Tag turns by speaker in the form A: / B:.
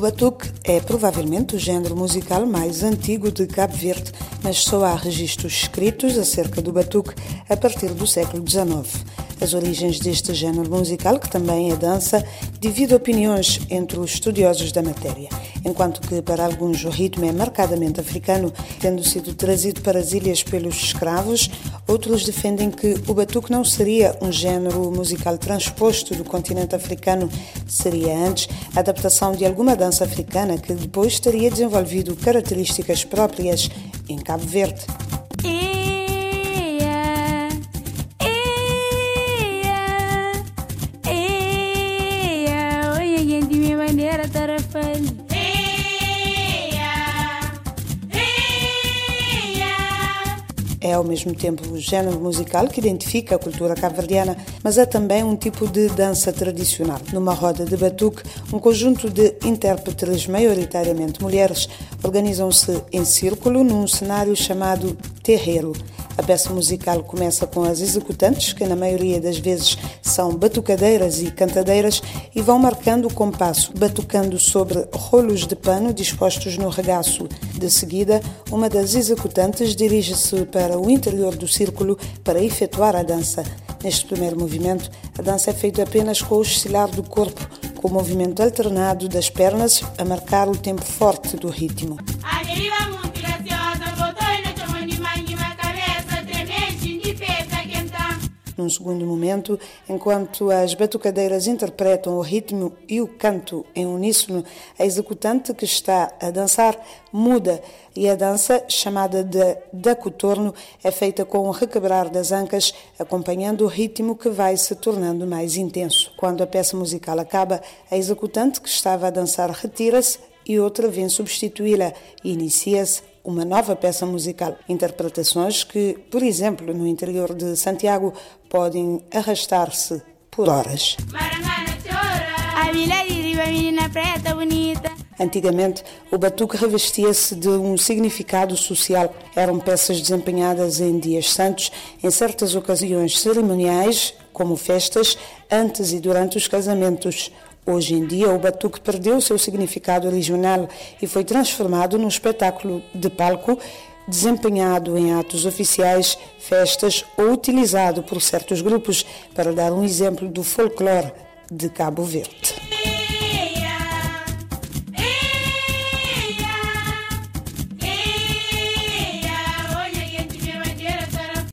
A: batuque é provavelmente o género musical mais antigo de Cabo Verde, mas só há registros escritos acerca do batuque a partir do século XIX. As origens deste género musical, que também é dança, divide opiniões entre os estudiosos da matéria. Enquanto que para alguns o ritmo é marcadamente africano, tendo sido trazido para as ilhas pelos escravos, outros defendem que o batuque não seria um género musical transposto do continente africano, seria antes a adaptação de alguma dança africana que depois teria desenvolvido características próprias em Cabo Verde. É ao mesmo tempo o género musical que identifica a cultura cabo-verdiana, mas é também um tipo de dança tradicional. Numa roda de batuque, um conjunto de intérpretes, maioritariamente mulheres, organizam-se em círculo num cenário chamado terreiro. A peça musical começa com as executantes, que na maioria das vezes são batucadeiras e cantadeiras, e vão marcando o compasso, batucando sobre rolos de pano dispostos no regaço. De seguida, uma das executantes dirige-se para o interior do círculo para efetuar a dança. Neste primeiro movimento, a dança é feita apenas com o oscilar do corpo, com o movimento alternado das pernas a marcar o tempo forte do ritmo. Num segundo momento, enquanto as batucadeiras interpretam o ritmo e o canto em uníssono, a executante que está a dançar muda e a dança, chamada de dacotorno, é feita com o requebrar das ancas, acompanhando o ritmo que vai se tornando mais intenso. Quando a peça musical acaba, a executante que estava a dançar retira-se e outra vem substituí-la e inicia-se uma nova peça musical. Interpretações que, por exemplo, no interior de Santiago, podem arrastar-se por horas. Antigamente, o batuque revestia-se de um significado social. Eram peças desempenhadas em dias santos, em certas ocasiões cerimoniais, como festas, antes e durante os casamentos. Hoje em dia, o batuque perdeu seu significado original e foi transformado num espetáculo de palco desempenhado em atos oficiais, festas ou utilizado por certos grupos, para dar um exemplo do folclore de Cabo Verde.